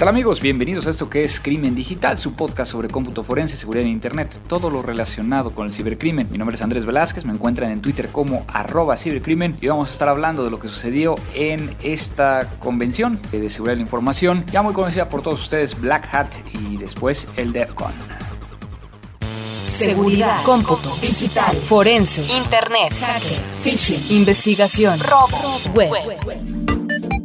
tal amigos? Bienvenidos a esto que es Crimen Digital, su podcast sobre cómputo forense, seguridad en Internet, todo lo relacionado con el cibercrimen. Mi nombre es Andrés Velázquez, me encuentran en Twitter como arroba cibercrimen y vamos a estar hablando de lo que sucedió en esta convención de seguridad de la información, ya muy conocida por todos ustedes, Black Hat y después el DEFCON. Seguridad, cómputo, digital, forense, internet, hacker, phishing, investigación, robo, web.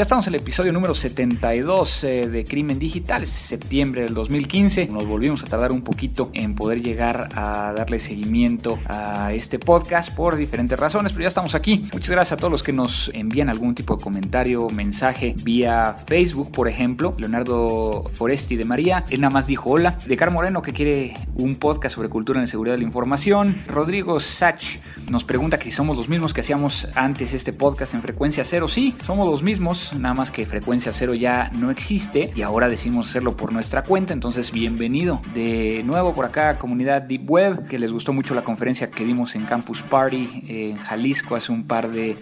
Ya estamos en el episodio número 72 eh, de Crimen Digital, es septiembre del 2015. Nos volvimos a tardar un poquito en poder llegar a darle seguimiento a este podcast por diferentes razones, pero ya estamos aquí. Muchas gracias a todos los que nos envían algún tipo de comentario, mensaje vía Facebook, por ejemplo. Leonardo Foresti de María, él nada más dijo hola. De Car Moreno que quiere un podcast sobre cultura en seguridad de la información. Rodrigo Sach nos pregunta que si somos los mismos que hacíamos antes este podcast en frecuencia cero. Sí, somos los mismos nada más que frecuencia cero ya no existe y ahora decidimos hacerlo por nuestra cuenta, entonces bienvenido de nuevo por acá comunidad Deep Web, que les gustó mucho la conferencia que dimos en Campus Party en Jalisco hace un par de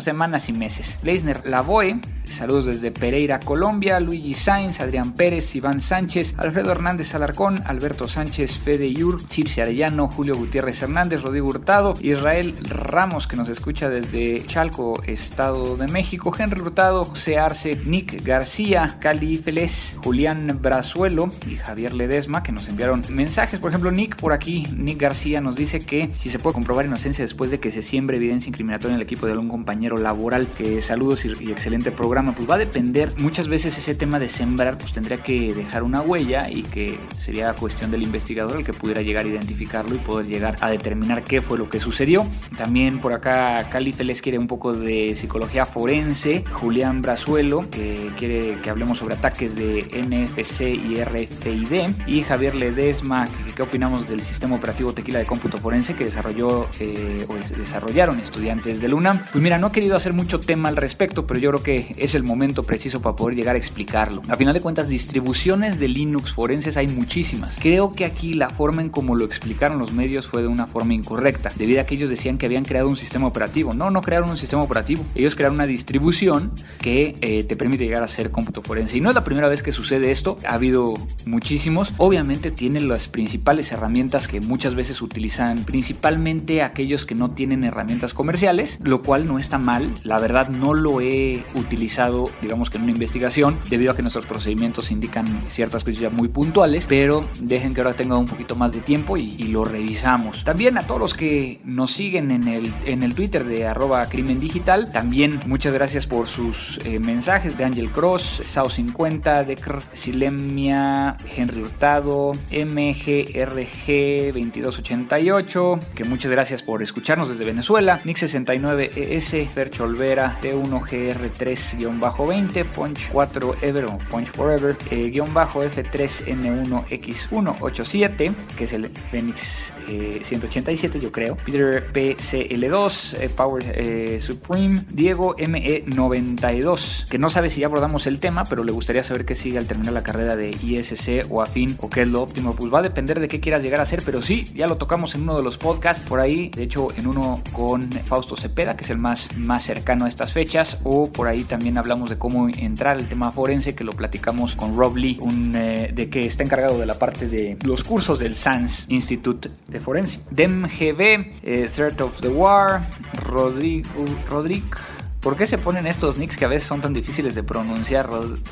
semanas y meses. Leisner Lavoe, saludos desde Pereira, Colombia, Luigi Sainz, Adrián Pérez, Iván Sánchez, Alfredo Hernández Alarcón, Alberto Sánchez, Fede Yur, Chirce Arellano, Julio Gutiérrez Hernández, Rodrigo Hurtado, Israel Ramos que nos escucha desde Chalco, Estado de México, Henry Hurtado, José Arce, Nick García, Cali Félez, Julián Brazuelo y Javier Ledesma que nos enviaron mensajes. Por ejemplo, Nick por aquí, Nick García nos dice que si se puede comprobar inocencia después de que se siembre evidencia incriminatoria en el equipo de algún compañero laboral, que saludos y, excelente programa, pues va a depender. Muchas veces ese tema de sembrar pues tendría que dejar una huella y que sería cuestión del investigador el que pudiera llegar a identificarlo y poder llegar a determinar qué fue lo que sucedió. También por acá Cali Félez quiere un poco de psicología forense. Julián Brazuelo, que quiere que hablemos sobre ataques de NFC y RFID. Y Javier Ledesma, que, qué opinamos del sistema operativo Tequila de cómputo forense que desarrolló eh, o desarrollaron estudiantes de UNAM. Pues mira, no he querido hacer mucho tema al respecto, pero yo creo que es el momento preciso para poder llegar a explicarlo. A final de cuentas, distribuciones de Linux forenses hay muchísimas. Creo que aquí la forma en cómo lo explicaron los medios fue de una forma incorrecta, debido a que ellos decían que habían creado un sistema operativo. No, no crearon un sistema operativo. Ellos crearon una distribución que eh, te permite llegar a ser cómputo forense. Y no es la primera vez que sucede esto, ha habido muchísimos. Obviamente tiene las principales herramientas que muchas veces utilizan principalmente aquellos que no tienen herramientas comerciales, lo cual no está mal. La verdad no lo he utilizado, digamos que en una investigación, debido a que nuestros procedimientos indican ciertas cosas muy puntuales, pero dejen que ahora tenga un poquito más de tiempo y, lo revisamos. También a todos los que nos siguen en el, en el Twitter de arroba crimen digital, también muchas gracias por sus eh, mensajes de Angel Cross, Sao50, Decr, Silemia, Henry Hurtado, MGRG2288, que muchas gracias por escucharnos desde Venezuela, Nick69ES, Fercho Olvera, T1GR3-20, Punch 4 Ever o Punch Forever, eh, bajo F3N1X187, que es el Phoenix 187 eh, yo creo, Peter PCL2, Power Supreme, Diego ME92, que no sabe si ya abordamos el tema, pero le gustaría saber qué sigue al terminar la carrera de ISC o afín o qué es lo óptimo. Pues va a depender de qué quieras llegar a ser, pero sí, ya lo tocamos en uno de los podcasts por ahí, de hecho en uno con Fausto Cepeda, que es el más, más cercano a estas fechas, o por ahí también hablamos de cómo entrar al tema forense, que lo platicamos con Rob Lee, un, eh, de que está encargado de la parte de los cursos del SANS Institute de Forense. DemGB, eh, Threat of the War, Rodrigo, Rodrigo ¿Por qué se ponen estos nicks que a veces son tan difíciles de pronunciar?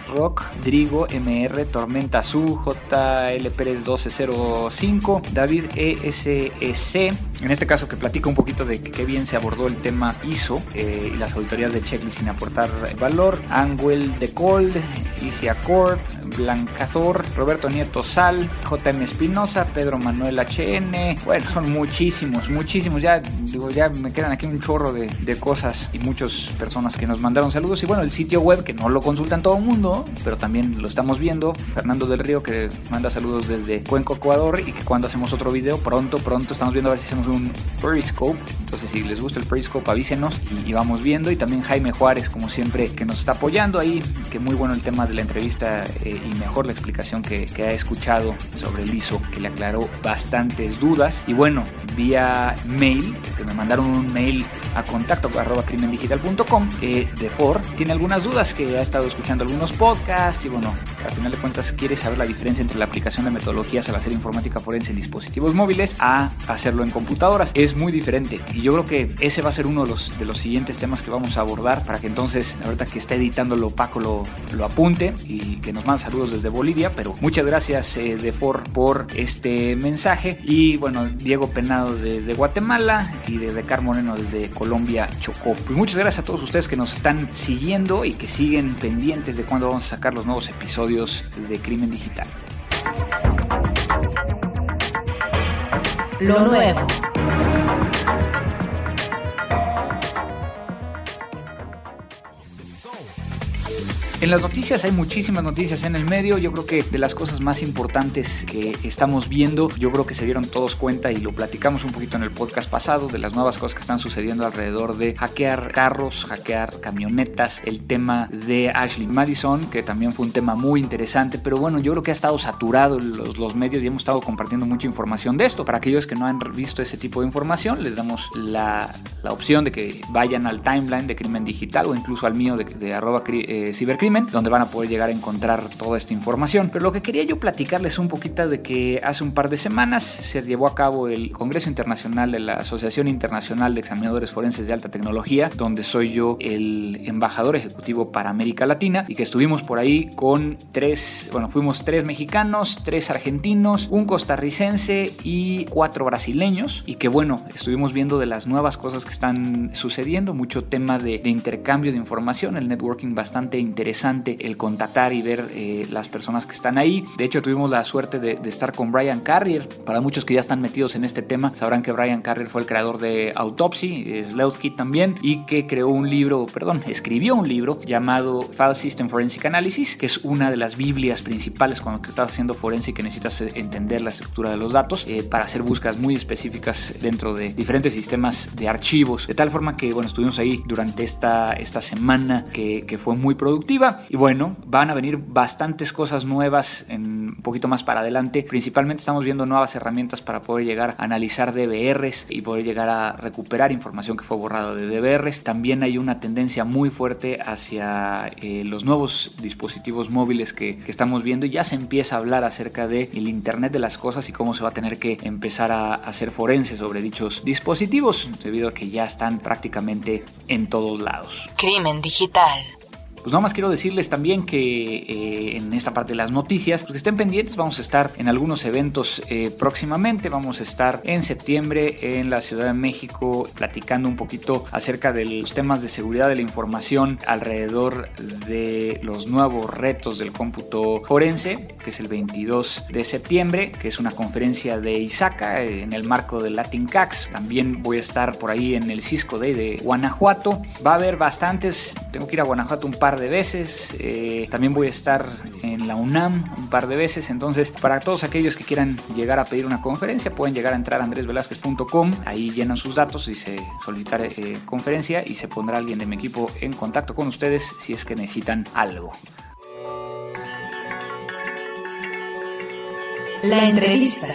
Rock, Drigo, MR, Tormenta Su, JL Pérez 1205, David ESEC, En este caso que platico un poquito de qué bien se abordó el tema ISO eh, y las auditorías de checklist sin aportar valor. Angel de Cold, Easy Accord, Blancazor, Roberto Nieto Sal, JM Espinosa, Pedro Manuel HN. Bueno, son muchísimos, muchísimos. Ya digo, ya me quedan aquí un chorro de, de cosas y muchas personas que nos mandaron saludos. Y bueno, el sitio web que no lo consultan todo el mundo, pero también lo estamos viendo. Fernando del Río que manda saludos desde Cuenco, Ecuador y que cuando hacemos otro video, pronto, pronto estamos viendo a ver si hacemos un Periscope. Entonces, si les gusta el Periscope, avísenos y, vamos viendo. Y también Jaime Juárez, como siempre, que nos está apoyando ahí, que muy bueno el tema de la entrevista eh, y mejor la explicación que, ha escuchado sobre el ISO, que le aclaró bastantes dudas. Y bueno, vía mail, que me mandaron un mail a contacto arroba crimendigital.com eh, de Ford, tiene algunas dudas que ha estado escuchando algunos podcasts y bueno, al final de cuentas quiere saber la diferencia entre la aplicación de metodologías al hacer informática forense en dispositivos móviles a hacerlo en Es muy diferente y yo creo que ese va a ser uno de los, siguientes temas que vamos a abordar para que entonces, ahorita que está editando lo Paco lo, lo apunte y que nos manda saludos desde Bolivia, pero muchas gracias eh, de Ford por este mensaje y bueno, Diego Penado desde Guatemala y de Decar Moreno desde Colombia, Chocó. Pues muchas gracias a todos ustedes que nos están siguiendo y que siguen pendientes de cuándo vamos a sacar los nuevos episodios de Crimen Digital. Lo nuevo. En las noticias hay muchísimas noticias en el medio. Yo creo que de las cosas más importantes que estamos viendo, yo creo que se dieron todos cuenta y lo platicamos un poquito en el podcast pasado de las nuevas cosas que están sucediendo alrededor de hackear carros, hackear camionetas, el tema de Ashley Madison, que también fue un tema muy interesante, pero bueno, yo creo que ha estado saturado los, medios y hemos estado compartiendo mucha información de esto. Para aquellos que no han visto ese tipo de información, les damos la, la opción de que vayan al timeline de Crimen Digital o incluso al mío de, de arroba eh, cibercrimen donde van a poder llegar a encontrar toda esta información. Pero lo que quería yo platicarles un poquito de que hace un par de semanas se llevó a cabo el Congreso Internacional de la Asociación Internacional de Examinadores Forenses de Alta Tecnología, donde soy yo el embajador ejecutivo para América Latina y que estuvimos por ahí con tres, bueno, fuimos tres mexicanos, tres argentinos, un costarricense y cuatro brasileños y que bueno, estuvimos viendo de las nuevas cosas que están sucediendo, mucho tema de, de intercambio de información, el networking bastante interesante el contactar y ver eh, las personas que están ahí. De hecho, tuvimos la suerte de, estar con Brian Carrier. Para muchos que ya están metidos en este tema, sabrán que Brian Carrier fue el creador de Autopsy, Sleuth también, y que creó un libro, perdón, escribió un libro llamado File System Forensic Analysis, que es una de las biblias principales cuando estás haciendo forense que necesitas entender la estructura de los datos eh, para hacer búsquedas muy específicas dentro de diferentes sistemas de archivos. De tal forma que, bueno, estuvimos ahí durante esta, esta semana que fue muy productiva y bueno, van a venir bastantes cosas nuevas en un poquito más para adelante. Principalmente estamos viendo nuevas herramientas para poder llegar a analizar DVRs y poder llegar a recuperar información que fue borrada de DVRs. También hay una tendencia muy fuerte hacia eh, los nuevos dispositivos móviles que, estamos viendo ya se empieza a hablar acerca del el Internet de las cosas y cómo se va a tener que empezar a hacer forense sobre dichos dispositivos debido a que ya están prácticamente en todos lados. Crimen digital. Pues nada más quiero decirles también que eh, en esta parte de las noticias, pues que estén pendientes, vamos a estar en algunos eventos eh, próximamente, vamos a estar en septiembre en la Ciudad de México platicando un poquito acerca de los temas de seguridad de la información alrededor de los nuevos retos del cómputo forense, que es el 22 de septiembre, que es una conferencia de ISACA en el marco del Latin CAX. También voy a estar por ahí en el Cisco Day de Guanajuato. Va a haber bastantes, tengo que ir a Guanajuato un par de veces. Eh, también voy a estar en la UNAM un par de veces. Entonces, para todos aquellos que quieran llegar a pedir una conferencia, pueden llegar a entrar a andresvelazquez.com. Ahí llenan sus datos y se solicitar eh, conferencia y se pondrá alguien de mi equipo en contacto con ustedes si es que necesitan algo. La entrevista.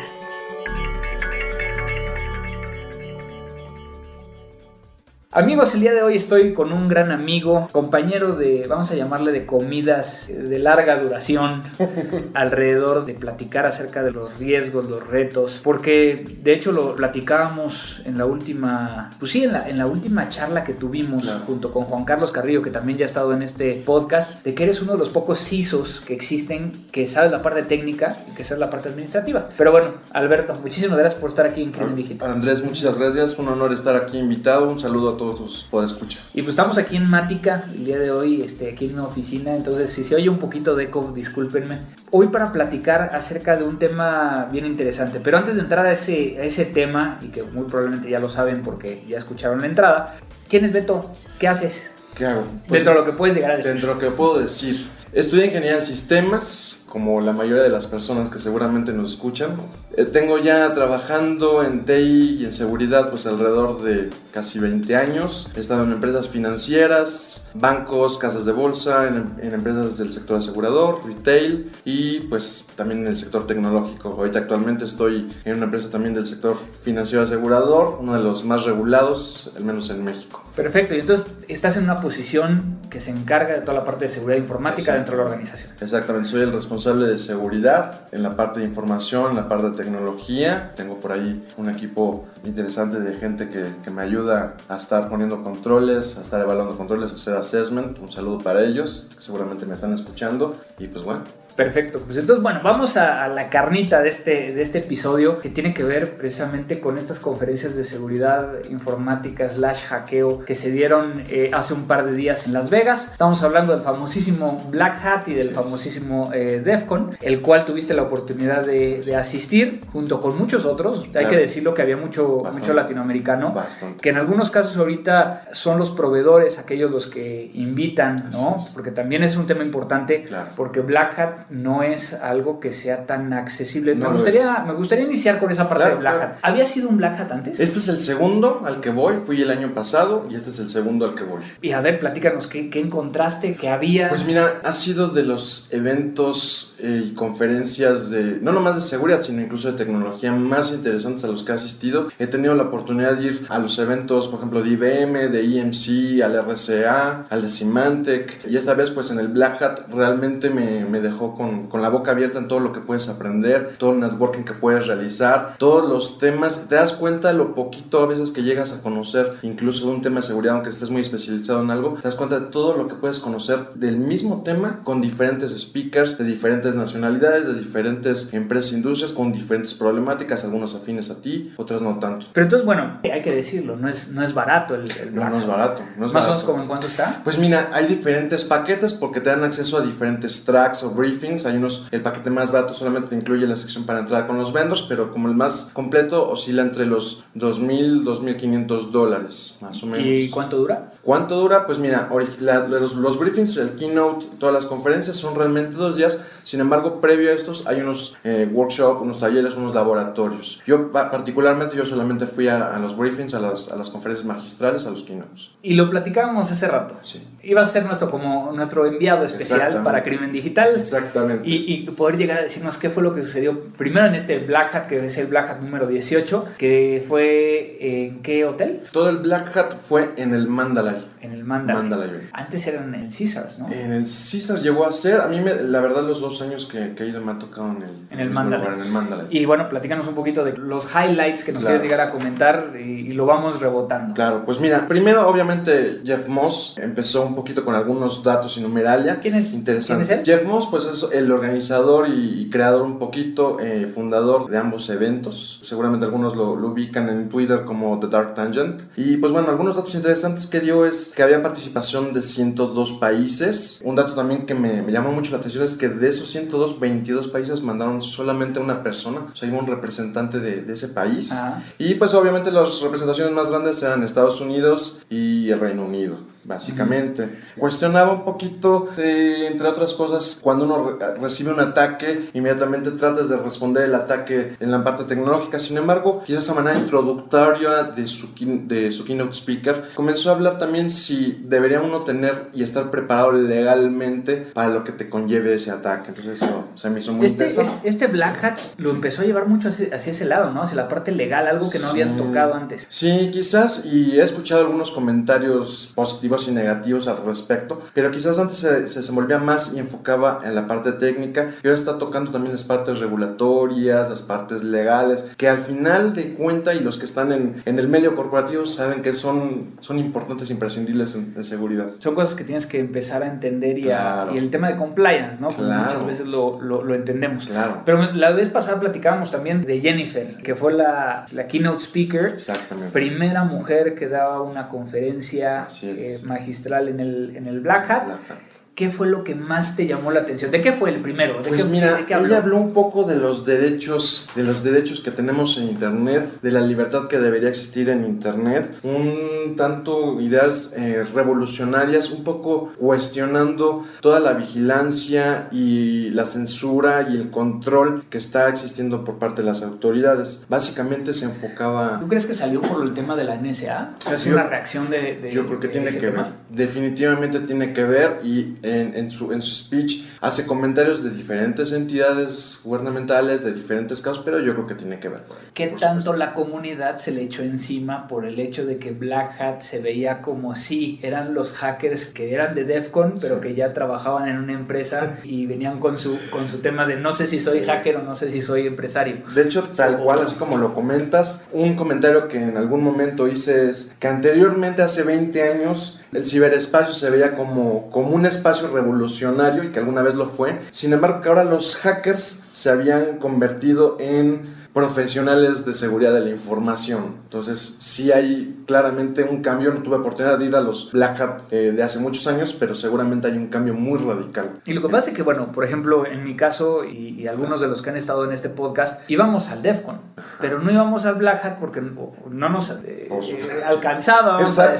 Amigos, el día de hoy estoy con un gran amigo, compañero de, vamos a llamarle de comidas de larga duración, alrededor de platicar acerca de los riesgos, los retos, porque de hecho lo platicábamos en la última, pues sí, en la, en la última charla que tuvimos junto con Juan Carlos Carrillo, que también ya ha estado en este podcast, de que eres uno de los pocos CISOs que existen que sabes la parte técnica y que sabes la parte administrativa. Pero bueno, Alberto, muchísimas gracias por estar aquí en Crimen Digital. Andrés, muchas gracias, un honor estar aquí invitado, un saludo a todos todos escuchar. Y pues estamos aquí en Mática el día de hoy, este, aquí en mi oficina, entonces si se oye un poquito de eco, discúlpenme. Hoy para platicar acerca de un tema bien interesante, pero antes de entrar a ese, a ese tema, y que muy probablemente ya lo saben porque ya escucharon la entrada, ¿quién es Beto? ¿Qué haces? ¿Qué hago? dentro de lo que puedes llegar a decir. Dentro de lo que puedo decir. Estudié ingeniería en sistemas, como la mayoría de las personas que seguramente nos escuchan. Eh, tengo ya trabajando en TI y en seguridad pues alrededor de casi 20 años. He estado en empresas financieras, bancos, casas de bolsa, en, en, empresas del sector asegurador, retail y pues también en el sector tecnológico. Ahorita actualmente estoy en una empresa también del sector financiero asegurador, uno de los más regulados, al menos en México. Perfecto, y entonces estás en una posición que se encarga de toda la parte de seguridad informática dentro de la organización. Exactamente, soy el responsable de seguridad en la parte de información, en la parte de tecnología. Tengo por ahí un equipo interesante de gente que, que me ayuda a estar poniendo controles, a estar evaluando controles, a hacer assessment. Un saludo para ellos, que seguramente me están escuchando. Y pues bueno, Perfecto, pues entonces bueno, vamos a, la carnita de este, de este episodio que tiene que ver precisamente con estas conferencias de seguridad informática slash hackeo que se dieron eh, hace un par de días en Las Vegas. Estamos hablando del famosísimo Black Hat y del famosísimo eh, DEFCON, el cual tuviste la oportunidad de, asistir junto con muchos otros. Hay que decirlo que había mucho, mucho latinoamericano, que en algunos casos ahorita son los proveedores aquellos los que invitan, ¿no? Porque también es un tema importante, porque Black Hat no es algo que sea tan accesible. me, gustaría, me gustaría iniciar con esa parte de Black Hat. ¿Había sido un Black Hat antes? Este es el segundo al que voy, fui el año pasado y este es el segundo al que voy. Y a ver, platícanos, ¿qué, qué encontraste? ¿Qué había? Pues mira, ha sido de los eventos eh, y conferencias de, no nomás de seguridad, sino incluso de tecnología más interesantes a los que he asistido. He tenido la oportunidad de ir a los eventos, por ejemplo, de IBM, de EMC, al RCA, al de Symantec. Y esta vez, pues en el Black Hat realmente me, me dejó con, con, la boca abierta en todo lo que puedes aprender, todo el networking que puedes realizar, todos los temas. Te das cuenta de lo poquito a veces que llegas a conocer, incluso de un tema de seguridad, aunque estés muy especializado en algo, te das cuenta de todo lo que puedes conocer del mismo tema con diferentes speakers de diferentes nacionalidades, de diferentes empresas e industrias, con diferentes problemáticas, algunos afines a ti, otras no tanto. Pero entonces, bueno, hay que decirlo, no es, no es barato el, no, no, es barato. No es ¿Más o menos como en cuánto está? Pues mira, hay diferentes paquetes porque te dan acceso a diferentes tracks o briefings. Hay unos, el paquete más barato solamente te incluye la sección para entrar con los vendors, pero como el más completo oscila entre los 2.000, 2.500 dólares, más o menos. ¿Y cuánto dura? ¿Cuánto dura? Pues mira, los, los, briefings, el keynote, todas las conferencias son realmente dos días. Sin embargo, previo a estos hay unos eh, workshops, unos talleres, unos laboratorios. Yo particularmente, yo solamente fui a, los briefings, a las, a las, conferencias magistrales, a los keynotes. Y lo platicábamos hace rato. Sí. Iba a ser nuestro, como nuestro enviado especial para Crimen Digital. Exactamente. Y, y, poder llegar a decirnos qué fue lo que sucedió primero en este Black Hat, que es el Black Hat número 18, que fue en qué hotel? Todo el Black Hat fue en el Mandalay. En el Mandalay. Antes era en el Caesars, ¿no? En el Caesars llegó a ser, a mí me, la verdad los dos años que, que, he ido me ha tocado en el, en el, Mandalay. en el Mandalay. Y bueno, platícanos un poquito de los highlights que nos quieres llegar a comentar y, lo vamos rebotando. Claro, pues mira, primero obviamente Jeff Moss empezó un poquito con algunos datos y numeralia. ¿Quién es? Interesante. ¿Quién es él? Jeff Moss pues es el organizador y, creador un poquito, eh, fundador de ambos eventos. Seguramente algunos lo, lo ubican en Twitter como The Dark Tangent. Y pues bueno, algunos datos interesantes que dio es que había participación de 102 países. Un dato también que me, me llamó mucho la atención es que de esos 102, 22 países mandaron solamente una persona, o sea, iba un representante de, de ese país. Ah. Y pues obviamente las representaciones más grandes eran Estados Unidos y el Reino Unido. Básicamente. Cuestionaba un poquito, entre otras cosas, cuando uno recibe un ataque, inmediatamente tratas de responder el ataque en la parte tecnológica. Sin embargo, quizás esa manera introductoria de su, de su keynote speaker comenzó a hablar también si debería uno tener y estar preparado legalmente para lo que te conlleve ese ataque. Entonces eso se me hizo muy este, interesante. Este, este, Black Hat lo empezó a llevar mucho hacia, ese lado, ¿no? Hacia la parte legal, algo que no habían tocado antes. Sí, quizás, y he escuchado algunos comentarios positivos y negativos al respecto, pero quizás antes se, se desenvolvía más y enfocaba en la parte técnica y ahora está tocando también las partes regulatorias, las partes legales, que al final de cuenta y los que están en, en el medio corporativo saben que son, son importantes, imprescindibles en, seguridad. Son cosas que tienes que empezar a entender y, y el tema de compliance, ¿no? muchas veces lo, lo, lo entendemos. Claro. Pero la vez pasada platicábamos también de Jennifer, que fue la, la keynote speaker. Exactamente. Primera mujer que daba una conferencia eh, magistral en el, en el Black Hat. Black Hat. ¿Qué fue lo que más te llamó la atención? ¿De qué fue el primero? pues mira, ella habló un poco de los derechos, de los derechos que tenemos en Internet, de la libertad que debería existir en Internet, un tanto ideas eh, revolucionarias, un poco cuestionando toda la vigilancia y la censura y el control que está existiendo por parte de las autoridades. Básicamente se enfocaba... ¿Tú crees que salió por el tema de la NSA? ¿Es una reacción de, Yo creo que tiene que ver. Definitivamente tiene que ver y en, su, en su speech hace comentarios de diferentes entidades gubernamentales, de diferentes casos, pero yo creo que tiene que ver con ¿Qué tanto la comunidad se le echó encima por el hecho de que Black Hat se veía como si eran los hackers que eran de DEFCON, pero que ya trabajaban en una empresa y venían con su, con su tema de no sé si soy hacker o no sé si soy empresario? De hecho, tal cual, así como lo comentas, un comentario que en algún momento hice es que anteriormente, hace 20 años, el ciberespacio se veía como, como un espacio revolucionario y que alguna vez lo fue. Sin embargo, que ahora los hackers se habían convertido en profesionales de seguridad de la información. Entonces, sí hay claramente un cambio. No tuve oportunidad de ir a los Black Hat eh, de hace muchos años, pero seguramente hay un cambio muy radical. Y lo que pasa es que, bueno, por ejemplo, en mi caso y, algunos de los que han estado en este podcast, íbamos al DEFCON, pero no íbamos al Black Hat porque no nos eh, eh, alcanzaba. Vamos a,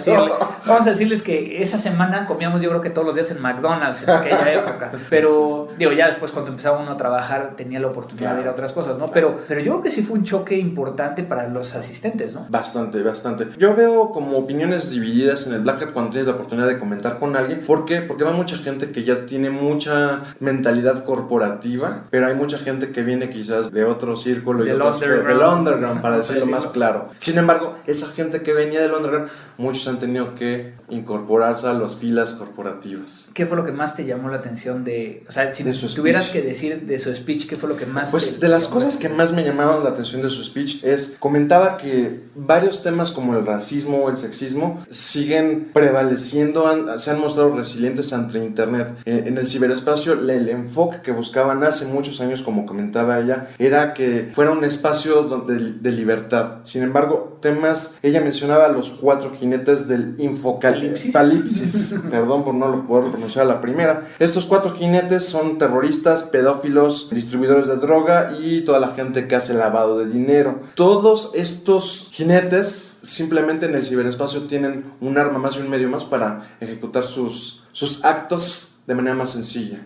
vamos a, decirles que esa semana comíamos, yo creo que todos los días en McDonald's en aquella época. Pero, digo, ya después cuando empezaba uno a trabajar tenía la oportunidad de ir a otras cosas, ¿no? Pero, pero yo creo que sí fue un choque importante para los asistentes, ¿no? Bastante, bastante. Yo veo como opiniones divididas en el Black Hat cuando tienes la oportunidad de comentar con alguien. ¿Por qué? Porque va mucha gente que ya tiene mucha mentalidad corporativa, pero hay mucha gente que viene quizás de otro círculo y del underground. underground, para decirlo más claro. Sin embargo, esa gente que venía del underground, muchos han tenido que incorporarse a las filas corporativas. ¿Qué fue lo que más te llamó la atención de, o sea, si tuvieras que decir de su speech, qué fue lo que más Pues de las cosas que más me llamaron la atención de su speech es, comentaba que varios temas como el racismo, el sexismo, siguen prevaleciendo, se han mostrado resilientes ante Internet. Eh, en el ciberespacio, el enfoque que buscaban hace muchos años, como comentaba ella, era que fuera un espacio de, de libertad. Sin embargo, temas, ella mencionaba los cuatro jinetes del infocalipsis, perdón por no lo poder pronunciar la primera. Estos cuatro jinetes son terroristas, pedófilos, distribuidores de droga y toda la gente que hace la lavado de dinero. Todos estos jinetes simplemente en el ciberespacio tienen un arma más y un medio más para ejecutar sus, sus actos de manera más sencilla,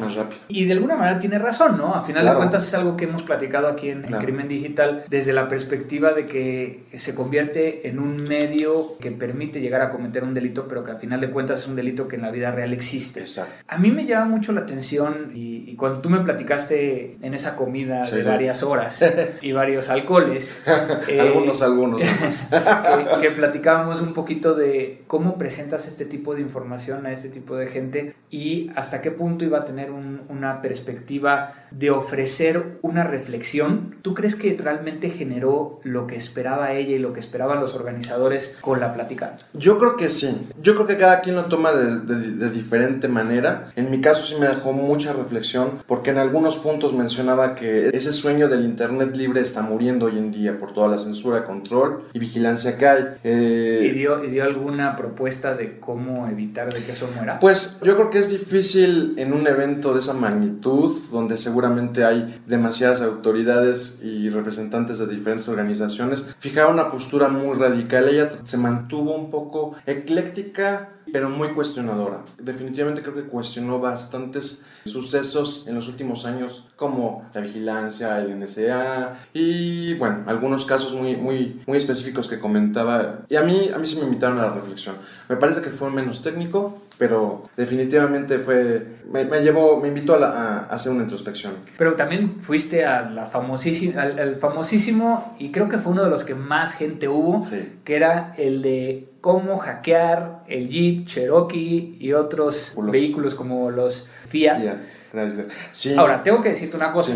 más rápida. Y de alguna manera tiene razón, ¿no? A final de cuentas es algo que hemos platicado aquí en, Crimen Digital desde la perspectiva de que se convierte en un medio que permite llegar a cometer un delito, pero que al final de cuentas es un delito que en la vida real existe. Exacto. A mí me llama mucho la atención y, cuando tú me platicaste en esa comida de varias horas y varios alcoholes. Eh, algunos, algunos. que, que platicábamos un poquito de cómo presentas este tipo de información a este tipo de gente y y hasta qué punto iba a tener una perspectiva de ofrecer una reflexión. ¿Tú crees que realmente generó lo que esperaba ella y lo que esperaban los organizadores con la plática? Yo creo que sí. Yo creo que cada quien lo toma de, diferente manera. En mi caso sí me dejó mucha reflexión porque en algunos puntos mencionaba que ese sueño del Internet libre está muriendo hoy en día por toda la censura, control y vigilancia que hay. Eh, ¿Y, dio, ¿Y dio alguna propuesta de cómo evitar de que eso muera? Pues yo creo que es difícil en un evento de esa magnitud, donde seguramente hay demasiadas autoridades y representantes de diferentes organizaciones, fijar una postura muy radical. Ella se mantuvo un poco ecléctica pero muy cuestionadora. Definitivamente creo que cuestionó bastantes sucesos en los últimos años como la vigilancia, el NSA y bueno, algunos casos muy, muy, muy específicos que comentaba y a mí, a mí sí me invitaron a la reflexión. Me parece que fue menos técnico, pero definitivamente fue, me, llevó, me invitó a, hacer una introspección. Pero también fuiste a la famosísima, al, famosísimo, y creo que fue uno de los que más gente hubo, que era el de cómo hackear el Jeep, Cherokee y otros vehículos como los Fiat. Ahora, tengo que decirte una cosa.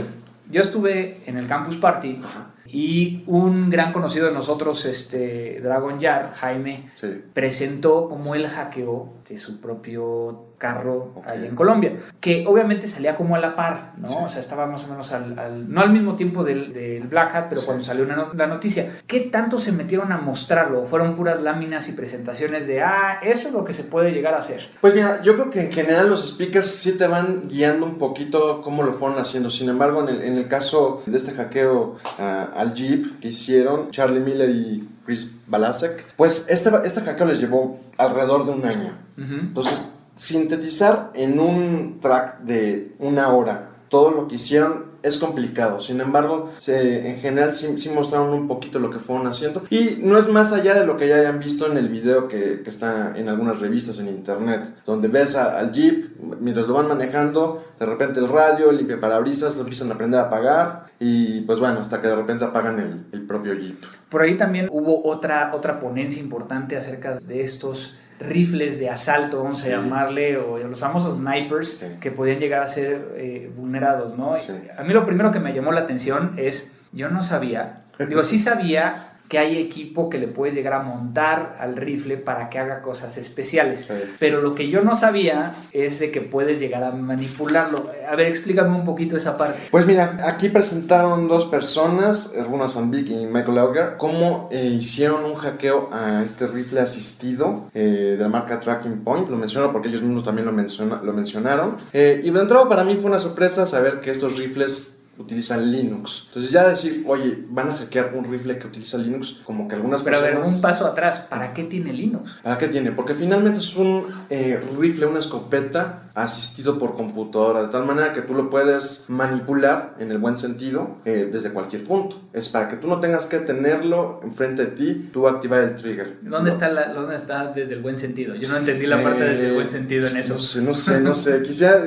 Yo estuve en el Campus Party. Y un gran conocido de nosotros, este Dragon Yard, Jaime, presentó cómo él hackeó de su propio carro ahí en Colombia, que obviamente salía como a la par, ¿no? O sea, estaba más o menos al, no al mismo tiempo del, del Black Hat, pero cuando salió la noticia. ¿Qué tanto se metieron a mostrarlo? ¿Fueron puras láminas y presentaciones de, ah, eso es lo que se puede llegar a hacer? Pues mira, yo creo que en general los speakers sí te van guiando un poquito cómo lo fueron haciendo. Sin embargo, en el, en el caso de este hackeo ah, al Jeep que hicieron, Charlie Miller y Chris Balasek, pues este, este hackeo les llevó alrededor de un año. Entonces, sintetizar en un track de una hora todo lo que hicieron es complicado. Sin embargo, en general sí, mostraron un poquito lo que fueron haciendo. Y no es más allá de lo que ya hayan visto en el video que, está en algunas revistas en internet, donde ves al Jeep mientras lo van manejando, de repente el radio, limpia parabrisas, lo empiezan a aprender a apagar y pues bueno, hasta que de repente apagan el, el propio Jeep. Por ahí también hubo otra, otra ponencia importante acerca de estos rifles de asalto, vamos a llamarle, o los famosos snipers que podían llegar a ser eh, vulnerados, ¿no? A mí lo primero que me llamó la atención es, yo no sabía, digo, sí sabía que hay equipo que le puedes llegar a montar al rifle para que haga cosas especiales. Pero lo que yo no sabía es de que puedes llegar a manipularlo. A ver, explícame un poquito esa parte. Pues mira, aquí presentaron dos personas, Runa Sanvik y Michael Auger, cómo eh, hicieron un hackeo a este rifle asistido eh, de la marca Tracking Point. Lo menciono porque ellos mismos también lo, lo mencionaron. Eh, y de entrada para mí fue una sorpresa saber que estos rifles utilizan Linux. Entonces ya decir, oye, van a hackear un rifle que utiliza Linux, como que algunas Pero a ver, un paso atrás, ¿para qué tiene Linux? ¿Para qué tiene? Porque finalmente es un eh, rifle, una escopeta asistido por computadora, de tal manera que tú lo puedes manipular en el buen sentido eh, desde cualquier punto. Es para que tú no tengas que tenerlo enfrente de ti, tú activar el trigger. ¿Dónde, está, la, ¿dónde está desde el buen sentido? Yo no entendí la parte desde el buen eh, sentido en eso. No sé, no sé, no sé. Quisiera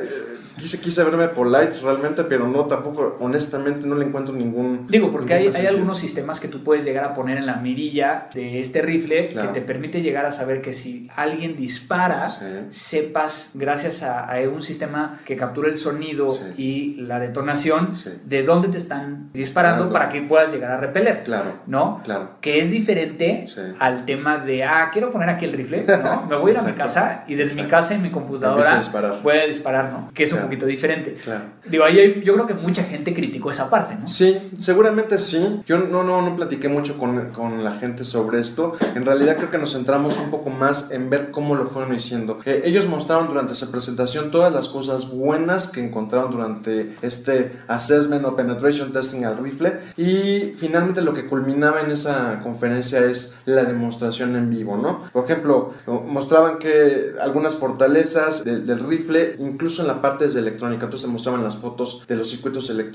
quise, quise verme polite realmente, pero no, tampoco, honestamente no le encuentro ningún... Digo, porque hay, hay, algunos sistemas que tú puedes llegar a poner en la mirilla de este rifle que te permite llegar a saber que si alguien dispara, sepas, gracias a, un sistema que captura el sonido y la detonación, de dónde te están disparando para que puedas llegar a repeler. Claro. ¿No? Claro. Que es diferente al tema de, ah, quiero poner aquí el rifle, ¿no? Me voy a ir a mi casa y desde mi casa y mi computadora voy a disparar, ¿no? Que es un poquito diferente. Claro. Digo, ahí yo creo que mucha gente criticó esa parte, ¿no? Sí, seguramente sí. Yo no, no, no platiqué mucho con, con la gente sobre esto. En realidad creo que nos centramos un poco más en ver cómo lo fueron diciendo. Eh, ellos mostraron durante esa presentación todas las cosas buenas que encontraron durante este Assessment o Penetration Testing al rifle y finalmente lo que culminaba en esa conferencia es la demostración en vivo, ¿no? Por ejemplo, mostraban que algunas fortalezas del rifle, incluso en la parte de electrónica, entonces mostraban las fotos de los circuitos electrónicos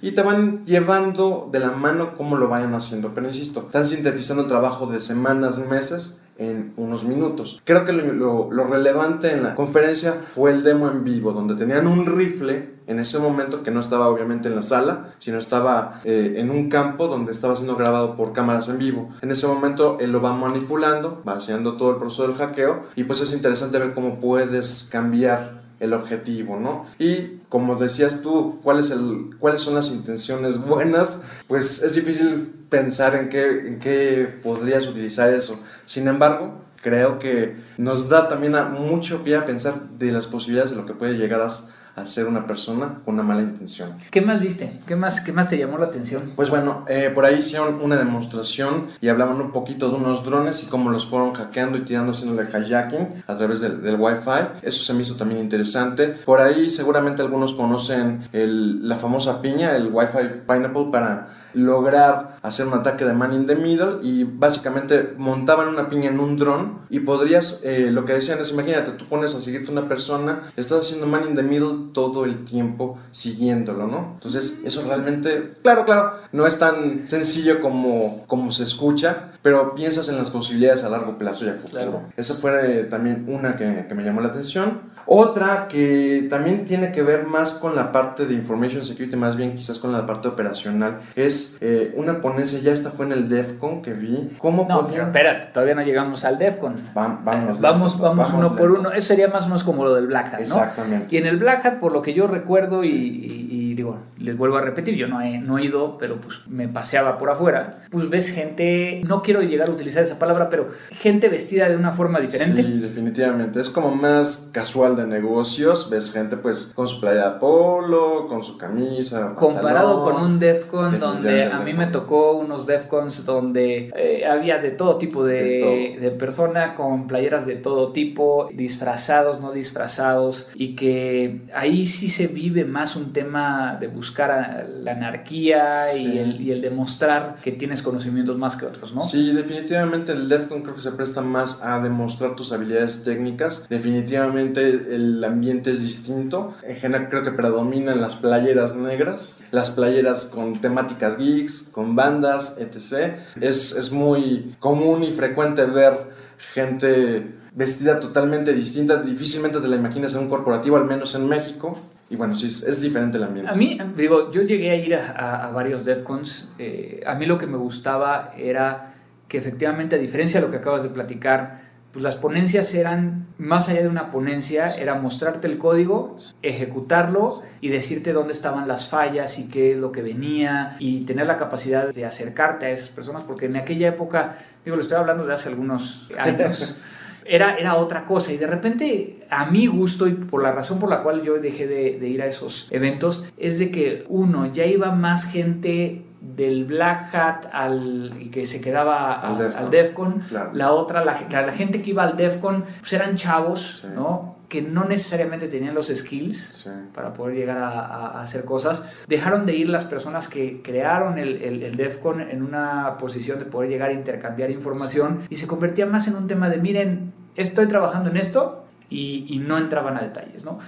y te van llevando de la mano cómo lo vayan haciendo. Pero insisto, están sintetizando el trabajo de semanas, meses en unos minutos. Creo que lo, relevante en la conferencia fue el demo en vivo, donde tenían un rifle en ese momento que no estaba obviamente en la sala, sino estaba eh, en un campo donde estaba siendo grabado por cámaras en vivo. En ese momento él lo va manipulando, va haciendo todo el proceso del hackeo y pues es interesante ver cómo puedes cambiar el objetivo, ¿no? Y como decías tú, ¿cuál es el, ¿cuáles son las intenciones buenas? Pues es difícil pensar en qué, en qué podrías utilizar eso. Sin embargo, creo que nos da también a mucho pie a pensar de las posibilidades de lo que puede llegar a a ser una persona con una mala intención. ¿Qué más viste? ¿Qué más, qué más te llamó la atención? Pues bueno, eh, por ahí hicieron una demostración y hablaban un poquito de unos drones y cómo los fueron hackeando y tirando haciendo el hijacking a través del, del Wi-Fi. Eso se me hizo también interesante. Por ahí seguramente algunos conocen el, la famosa piña, el Wi-Fi Pineapple para lograr hacer un ataque de man in the middle y básicamente montaban una piña en un dron y podrías, eh, lo que decían es, imagínate, tú pones a seguirte una persona, estás haciendo man in the middle todo el tiempo siguiéndolo, ¿no? Entonces, eso realmente, claro, claro, no es tan sencillo como, como se escucha, pero piensas en las posibilidades a largo plazo y a futuro. Esa fue también una que, que me llamó la atención. Otra que también tiene que ver más con la parte de Information Security, más bien quizás con la parte operacional, es eh, una ponencia, ya esta fue en el DEFCON que vi. ¿Cómo no, pero espérate, todavía no llegamos al DEFCON. vamos, vamos, vamos, uno por uno. Eso sería más o menos como lo del Black Hat, ¿no? Exactamente. Y en el Black Hat, por lo que yo recuerdo y, digo, les vuelvo a repetir, yo no he, no he ido, pero pues me paseaba por afuera, pues ves gente, no quiero llegar a utilizar esa palabra, pero gente vestida de una forma diferente. Sí, definitivamente. Es como más casual de negocios, ves gente pues con su playa polo, con su camisa. Comparado con un DEFCON donde a mí me tocó unos DEFCONs donde eh, había de todo tipo de, de, persona con playeras de todo tipo, disfrazados, no disfrazados, y que ahí sí se vive más un tema de buscar la anarquía y, el, y el demostrar que tienes conocimientos más que otros, ¿no? Sí, definitivamente el DEFCON creo que se presta más a demostrar tus habilidades técnicas. Definitivamente el ambiente es distinto. En general creo que predominan las playeras negras, las playeras con temáticas geeks, con bandas, etc. Es, es muy común y frecuente ver gente vestida totalmente distinta, difícilmente te la imaginas en un corporativo, al menos en México. Y bueno, sí, es, diferente el ambiente. A mí, digo, yo llegué a ir a, varios DEFCONs. Eh, a mí lo que me gustaba era que efectivamente, a diferencia de lo que acabas de platicar, pues las ponencias eran, más allá de una ponencia, era mostrarte el código, ejecutarlo y decirte dónde estaban las fallas y qué es lo que venía y tener la capacidad de acercarte a esas personas, porque en aquella época, digo, lo estoy hablando de hace algunos años, era, era otra cosa y de repente a mi gusto y por la razón por la cual yo dejé de, de ir a esos eventos es de que uno, ya iba más gente del Black Hat al que se quedaba al, Defcon, la otra, la, la, gente que iba al Defcon, pues eran chavos, ¿no? que no necesariamente tenían los skills para poder llegar a, hacer cosas. Dejaron de ir las personas que crearon el, el, DEFCON en una posición de poder llegar a intercambiar información y se convertía más en un tema de, miren, estoy trabajando en esto y, y no entraban a detalles, ¿no?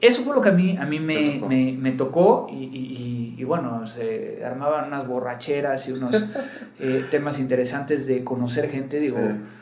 Eso fue lo que a mí, a mí me, me, tocó y, y, bueno, se armaban unas borracheras y unos eh, temas interesantes de conocer gente, digo,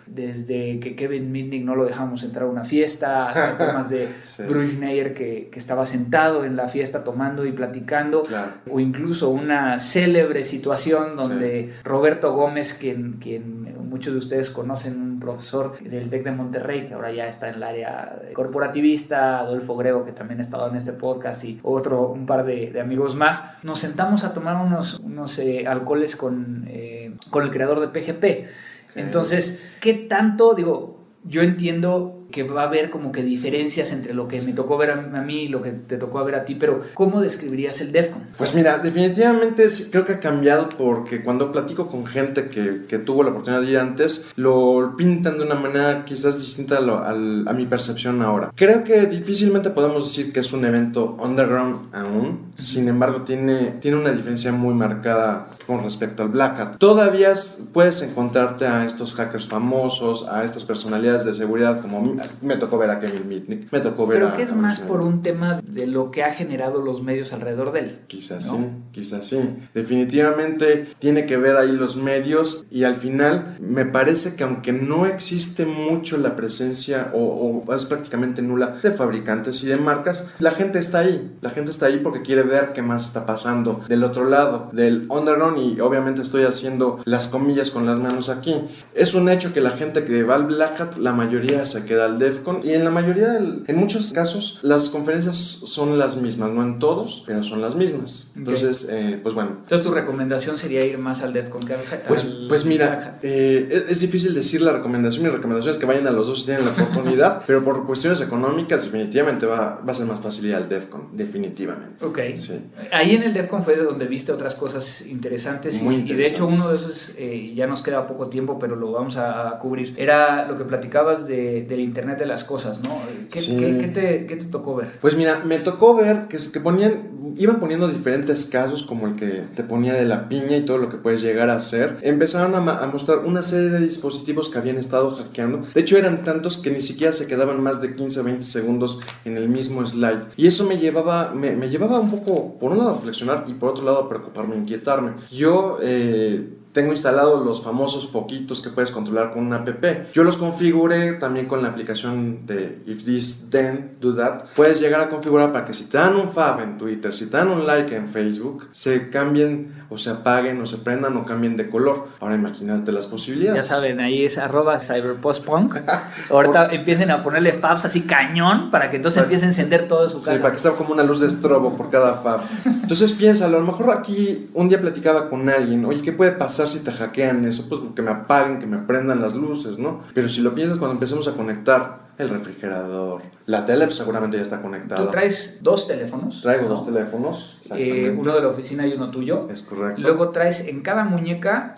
desde que Kevin Mitnick no lo dejamos entrar a una fiesta, hasta temas de Bruce Meyer que, que, estaba sentado en la fiesta tomando y platicando, o incluso una célebre situación donde Roberto Gómez, quien, quien muchos de ustedes conocen, un profesor del TEC de Monterrey, que ahora ya está en el área corporativista, Adolfo Grego, que también ha estado en este podcast, y otro, un par de, amigos más, nos sentamos a tomar unos, unos eh, alcoholes con, eh, con el creador de PGP. Entonces, ¿qué tanto, digo, yo entiendo que va a haber como que diferencias entre lo que me tocó ver a mí y lo que te tocó ver a ti, pero ¿cómo describirías el DEFCON? Pues mira, definitivamente creo que ha cambiado porque cuando platico con gente que, que tuvo la oportunidad de ir antes, lo pintan de una manera quizás distinta a, a, mi percepción ahora. Creo que difícilmente podemos decir que es un evento underground aún, sin embargo tiene, tiene una diferencia muy marcada con respecto al Black Hat. Todavía puedes encontrarte a estos hackers famosos, a estas personalidades de seguridad como me tocó ver a Kevin Mitnick, me tocó ver Pero que es más por un tema de lo que ha generado los medios alrededor de él. Quizás sí, quizás sí. Definitivamente tiene que ver ahí los medios y al final me parece que aunque no existe mucho la presencia o, o es prácticamente nula de fabricantes y de marcas, la gente está ahí, la gente está ahí porque quiere ver qué más está pasando del otro lado, del underground y obviamente estoy haciendo las comillas con las manos aquí. Es un hecho que la gente que va al Black Hat, la mayoría se queda al DEFCON y en la mayoría, en muchos casos, las conferencias son las mismas, no en todos, pero son las mismas. Entonces, eh, pues bueno. Entonces, tu recomendación sería ir más al DEFCON que al Pues, pues mira, eh, es, difícil decir la recomendación. Mi recomendación es que vayan a los dos si tienen la oportunidad, pero por cuestiones económicas, definitivamente va, va a ser más fácil ir al DEFCON, definitivamente. Ok. Sí. Ahí en el DEFCON fue de donde viste otras cosas interesantes. Muy y, y de hecho, uno de esos, eh, ya nos queda poco tiempo, pero lo vamos a, cubrir. Era lo que platicabas de, del Internet de las cosas, ¿no? ¿Qué, te, tocó ver? Pues mira, me tocó ver que, que ponían iban poniendo diferentes casos como el que te ponía de la piña y todo lo que puedes llegar a hacer, empezaron a, a mostrar una serie de dispositivos que habían estado hackeando. De hecho, eran tantos que ni siquiera se quedaban más de 15 20 segundos en el mismo slide. Y eso me llevaba, me, me llevaba un poco, por un lado, a reflexionar y por otro lado, a preocuparme, inquietarme. Yo... Eh, tengo instalados los famosos poquitos que puedes controlar con una app. Yo los configuré también con la aplicación de If This Then Do That. Puedes llegar a configurar para que si te dan un fab en Twitter, si te dan un like en Facebook, se cambien o se apaguen o se prendan o cambien de color. Ahora imagínate las posibilidades. Ya saben, ahí es arroba cyberpostpunk. Ahorita empiecen a ponerle fabs así cañón para que entonces empiece a encender todo su casa. Sí, para que sea como una luz de estrobo por cada fab. Entonces piénsalo, a lo mejor aquí un día platicaba con alguien, oye, ¿qué puede pasar si te hackean eso? Pues que me apaguen, que me prendan las luces, ¿no? Pero si lo piensas cuando empecemos a conectar el refrigerador, la tele pues, seguramente ya está conectada. Tú traes dos teléfonos. Traigo dos teléfonos. Eh, uno de la oficina y uno tuyo. Es correcto. Luego traes en cada muñeca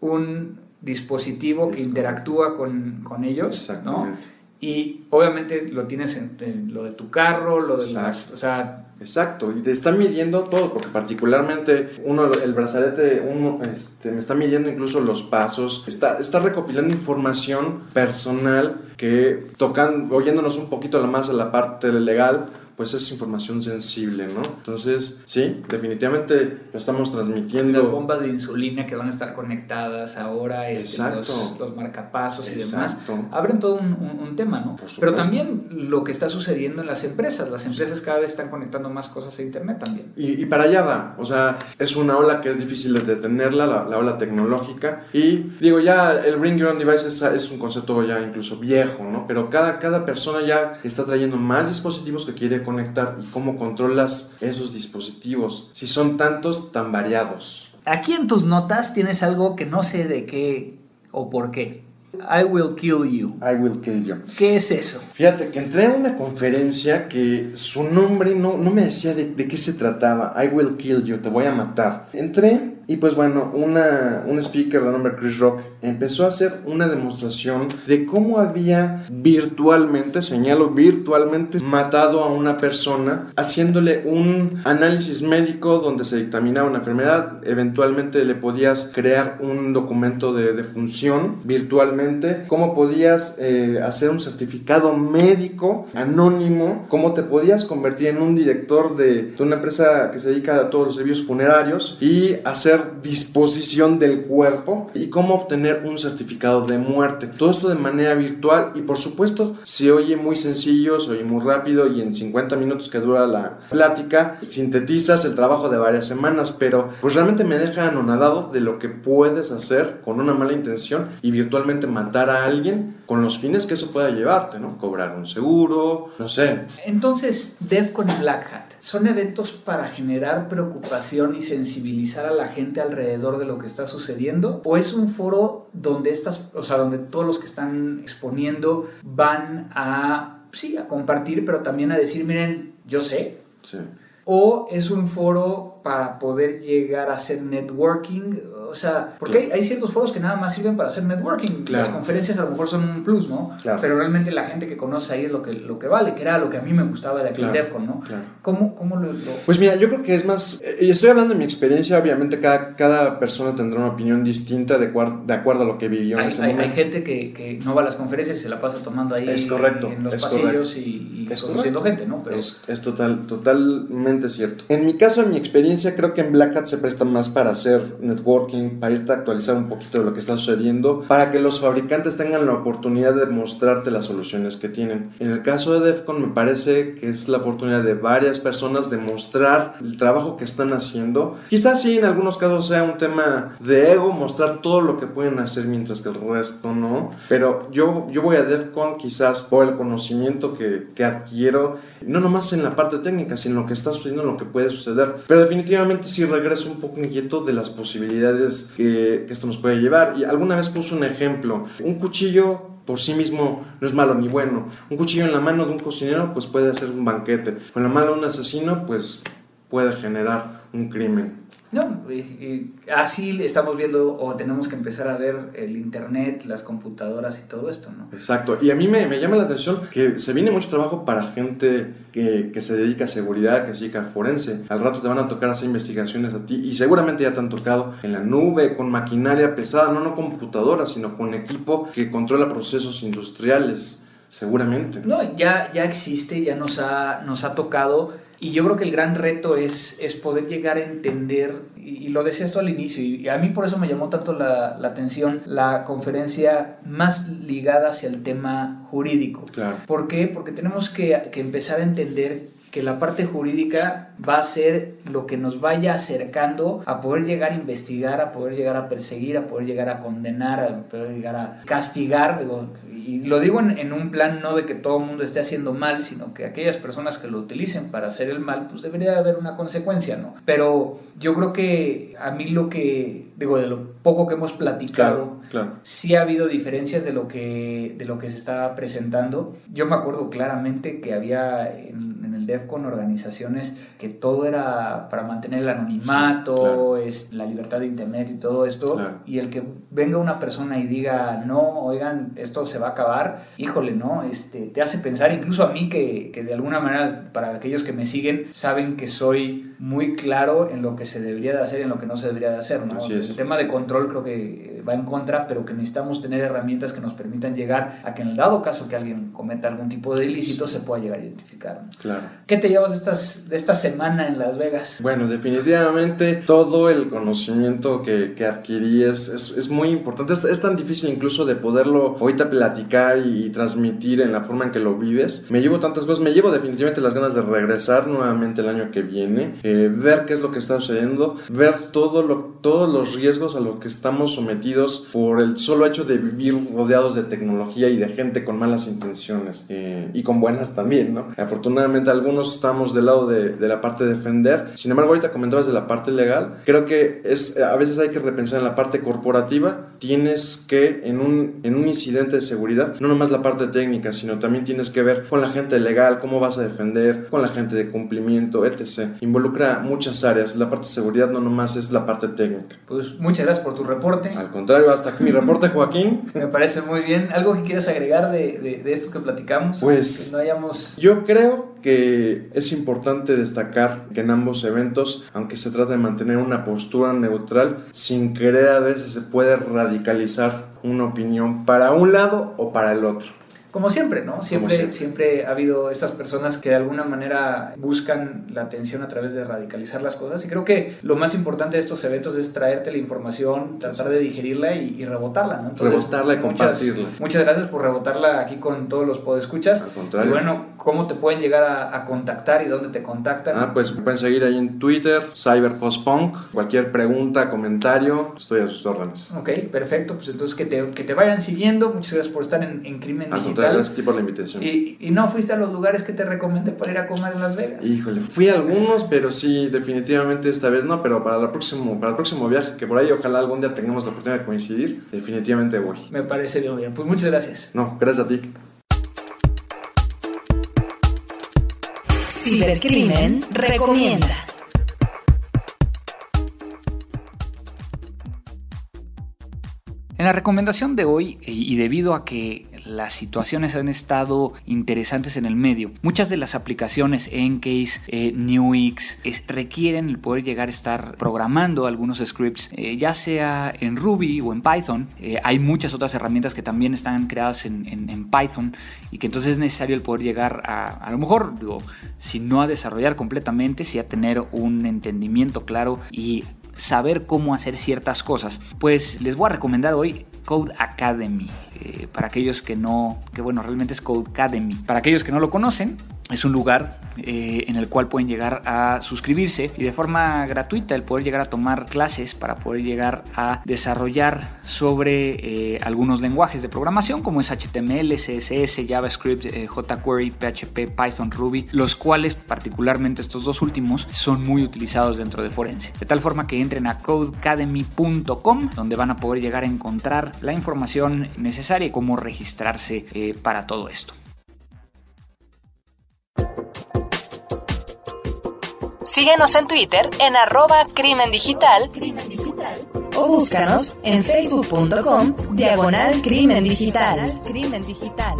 un dispositivo que interactúa con, con ellos. Exactamente. ¿no? Y obviamente lo tienes en, lo de tu carro, lo de las, o sea, Exacto, y te está midiendo todo, porque particularmente uno, el brazalete, uno, este, me está midiendo incluso los pasos, está, está recopilando información personal que tocan, oyéndonos un poquito más a la parte legal, pues es información sensible, ¿no? Entonces, sí, definitivamente estamos transmitiendo. Las bombas de insulina que van a estar conectadas ahora, este, los, los, marcapasos y demás, abren todo un, tema, ¿no? Pero también lo que está sucediendo en las empresas, las empresas cada vez están conectando más cosas a Internet también. Y, para allá va, o sea, es una ola que es difícil de detenerla, la, ola tecnológica, y digo, ya el Bring Your Own Device es, es, un concepto ya incluso viejo, ¿no? Pero cada, cada persona ya está trayendo más dispositivos que quiere conectar y cómo controlas esos dispositivos, si son tantos, tan variados. Aquí en tus notas tienes algo que no sé de qué o por qué. I will kill you. I will kill you. ¿Qué es eso? Fíjate que entré a una conferencia que su nombre no, no me decía de, de qué se trataba. I will kill you, te voy a matar. Entré y pues bueno, una, un speaker de nombre Chris Rock empezó a hacer una demostración de cómo había virtualmente, señalo virtualmente, matado a una persona haciéndole un análisis médico donde se dictaminaba una enfermedad. Eventualmente le podías crear un documento de, de función virtualmente. Cómo podías eh, hacer un certificado médico anónimo. Cómo te podías convertir en un director de, de una empresa que se dedica a todos los servicios funerarios y hacer disposición del cuerpo y cómo obtener un certificado de muerte. Todo esto de manera virtual y por supuesto se oye muy sencillo, se oye muy rápido y en 50 minutos que dura la plática sintetizas el trabajo de varias semanas, pero pues realmente me deja anonadado de lo que puedes hacer con una mala intención y virtualmente matar a alguien con los fines que eso pueda llevarte, ¿no? Cobrar un seguro, no sé. Entonces, DevCon y Black Hat son eventos para generar preocupación y sensibilizar a la gente alrededor de lo que está sucediendo o es un foro donde estas, o sea, donde todos los que están exponiendo van a sí, a compartir, pero también a decir, miren, yo sé. Sí. O es un foro para poder llegar a hacer networking o sea, porque hay, ciertos foros que nada más sirven para hacer networking. Las conferencias a lo mejor son un plus, ¿no? Pero realmente la gente que conoce ahí es lo que, lo que vale, que era lo que a mí me gustaba de aquí DEFCON, ¿no? ¿Cómo, cómo lo, Pues mira, yo creo que es más, eh, y estoy hablando de mi experiencia, obviamente cada, cada persona tendrá una opinión distinta de, de acuerdo a lo que vivió hay, en ese hay, momento. Hay gente que, que, no va a las conferencias y se la pasa tomando ahí es correcto, en los es pasillos y, y conociendo gente, ¿no? Pero... Es, es, total, totalmente cierto. En mi caso, en mi experiencia, creo que en Black Hat se presta más para hacer networking, para irte actualizando un poquito de lo que está sucediendo para que los fabricantes tengan la oportunidad de mostrarte las soluciones que tienen. En el caso de Defcon me parece que es la oportunidad de varias personas de mostrar el trabajo que están haciendo. Quizás sí en algunos casos sea un tema de ego, mostrar todo lo que pueden hacer mientras que el resto no. Pero yo, yo voy a Defcon quizás por el conocimiento que, que adquiero, no nomás en la parte técnica, sino en lo que está sucediendo, en lo que puede suceder. Pero definitivamente sí regreso un poco inquieto de las posibilidades que, esto nos puede llevar. Y alguna vez puso un ejemplo, un cuchillo por sí mismo no es malo ni bueno. Un cuchillo en la mano de un cocinero pues puede hacer un banquete. Con la mano de un asesino pues puede generar un crimen. No, así estamos viendo o tenemos que empezar a ver el Internet, las computadoras y todo esto, ¿no? Exacto. Y a mí me, me llama la atención que se viene mucho trabajo para gente que, que, se dedica a seguridad, que se dedica a forense. Al rato te van a tocar hacer investigaciones a ti y seguramente ya te han tocado en la nube, con maquinaria pesada, no, no computadora, sino con equipo que controla procesos industriales. Seguramente. No, ya, ya existe, ya nos ha, nos ha tocado y yo creo que el gran reto es, es poder llegar a entender, y, lo decía esto al inicio, y a mí por eso me llamó tanto la, la atención la conferencia más ligada hacia el tema jurídico. Claro. ¿Por qué? Porque tenemos que, que empezar a entender que la parte jurídica va a ser lo que nos vaya acercando a poder llegar a investigar, a poder llegar a perseguir, a poder llegar a condenar, a poder llegar a castigar. Y lo digo en, un plan no de que todo el mundo esté haciendo mal, sino que aquellas personas que lo utilicen para hacer el mal, pues debería haber una consecuencia, ¿no? Pero yo creo que a mí lo que, digo, de lo poco que hemos platicado, claro, sí ha habido diferencias de lo que, de lo que se está presentando. Yo me acuerdo claramente que había en con organizaciones que todo era para mantener el anonimato, es, la libertad de internet y todo esto, y el que venga una persona y diga, no, oigan, esto se va a acabar, híjole, ¿no? Este, te hace pensar, incluso a mí que, que de alguna manera, para aquellos que me siguen, saben que soy muy claro en lo que se debería de hacer y en lo que no se debería de hacer, ¿no? El tema de control creo que va en contra, pero que necesitamos tener herramientas que nos permitan llegar a que en el dado caso que alguien cometa algún tipo de ilícito se pueda llegar a identificar. Claro. ¿Qué te llevas de, estas, de esta semana en Las Vegas? Bueno, definitivamente todo el conocimiento que, que adquirí es, es, muy importante. Es, tan difícil incluso de poderlo ahorita platicar y, transmitir en la forma en que lo vives. Me llevo tantas cosas, me llevo definitivamente las ganas de regresar nuevamente el año que viene, eh, ver qué es lo que está sucediendo, ver todo lo, todos los riesgos a los que estamos sometidos por el solo hecho de vivir rodeados de tecnología y de gente con malas intenciones eh, y con buenas también, ¿no? Afortunadamente algunos estamos del lado de, la parte de defender. Sin embargo, ahorita comentabas de la parte legal. Creo que es, a veces hay que repensar en la parte corporativa. Tienes que, en un, en un incidente de seguridad, no nomás la parte técnica, sino también tienes que ver con la gente legal, cómo vas a defender, con la gente de cumplimiento, etc. Involucra muchas áreas. La parte de seguridad no nomás es la parte técnica. Pues muchas gracias por tu reporte. Al contrario, hasta aquí mi reporte, Joaquín. Me parece muy bien. ¿Algo que quieras agregar de, de, de esto que platicamos? Pues que no hayamos... yo creo que es importante destacar que en ambos eventos, aunque se trata de mantener una postura neutral, sin querer a veces se puede radicalizar una opinión para un lado o para el otro como siempre, ¿no? Siempre, siempre, ha habido estas personas que de alguna manera buscan la atención a través de radicalizar las cosas y creo que lo más importante de estos eventos es traerte la información, tratar de digerirla y, rebotarla, ¿no? rebotarla y compartirla. Muchas gracias por rebotarla aquí con todos los podescuchas. Al contrario. Y bueno, ¿cómo te pueden llegar a, contactar y dónde te contactan? Ah, pues pueden seguir ahí en Twitter, CyberPostPunk, cualquier pregunta, comentario, estoy a sus órdenes. Ok, perfecto, pues entonces que te, que te vayan siguiendo, muchas gracias por estar en, en Crimen Digital gracias por la invitación. ¿Y, ¿Y, no fuiste a los lugares que te recomendé para ir a comer en Las Vegas? Híjole, fui a algunos, pero sí, definitivamente esta vez no, pero para, la próximo, para el próximo viaje, que por ahí ojalá algún día tengamos la oportunidad de coincidir, definitivamente voy. Me parece bien. Pues muchas gracias. No, gracias a ti. Cibercrimen recomienda. En la recomendación de hoy, y debido a que las situaciones han estado interesantes en el medio. Muchas de las aplicaciones Encase, eh, Newix, requieren el poder llegar a estar programando algunos scripts, eh, ya sea en Ruby o en Python. Eh, hay muchas otras herramientas que también están creadas en, Python y que entonces es necesario el poder llegar a, a lo mejor, digo, si no a desarrollar completamente, si a tener un entendimiento claro y saber cómo hacer ciertas cosas. Pues les voy a recomendar hoy Code Academy. Eh, para aquellos que no, que bueno, realmente es Code Academy. Para aquellos que no lo conocen, es un lugar eh, en el cual pueden llegar a suscribirse y de forma gratuita el poder llegar a tomar clases para poder llegar a desarrollar sobre eh, algunos lenguajes de programación como es HTML, CSS, JavaScript, jQuery, PHP, Python, Ruby, los cuales particularmente estos dos últimos son muy utilizados dentro de Forense. De tal forma que entren a codecademy.com donde van a poder llegar a encontrar la información necesaria y cómo registrarse eh, para todo Síguenos en Twitter en arroba crimen digital o búscanos en facebook.com diagonal crimen digital. Crimen digital.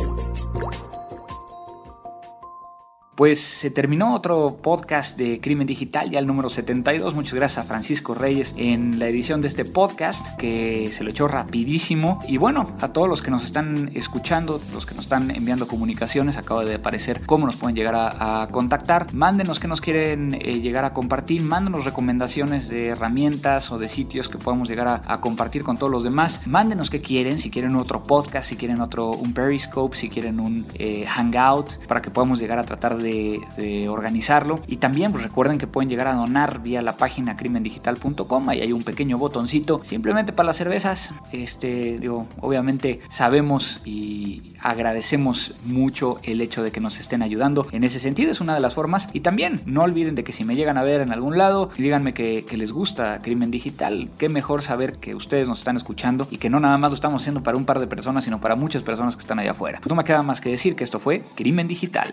Pues se terminó otro podcast de Crimen Digital, ya el número 72. Muchas gracias a Francisco Reyes en la edición de este podcast, que se lo echó rapidísimo. Y bueno, a todos los que nos están escuchando, los que nos están enviando comunicaciones, acaba de aparecer cómo nos pueden llegar a, contactar. Mándenos que nos quieren eh, llegar a compartir, mándenos recomendaciones de herramientas o de sitios que podamos llegar a, compartir con todos los demás. Mándenos qué quieren, si quieren otro podcast, si quieren otro, un Periscope, si quieren un eh, Hangout, para que podamos llegar a tratar de de, organizarlo. Y también pues, recuerden que pueden llegar a donar vía la página crimendigital.com. Ahí hay un pequeño botoncito simplemente para las cervezas. Este, digo, obviamente sabemos y agradecemos mucho el hecho de que nos estén ayudando. En ese sentido es una de las formas. Y también no olviden de que si me llegan a ver en algún lado díganme que, que les gusta Crimen Digital, qué mejor saber que ustedes nos están escuchando y que no nada más lo estamos haciendo para un par de personas, sino para muchas personas que están allá afuera. Pues no me queda más que decir que esto fue Crimen Digital.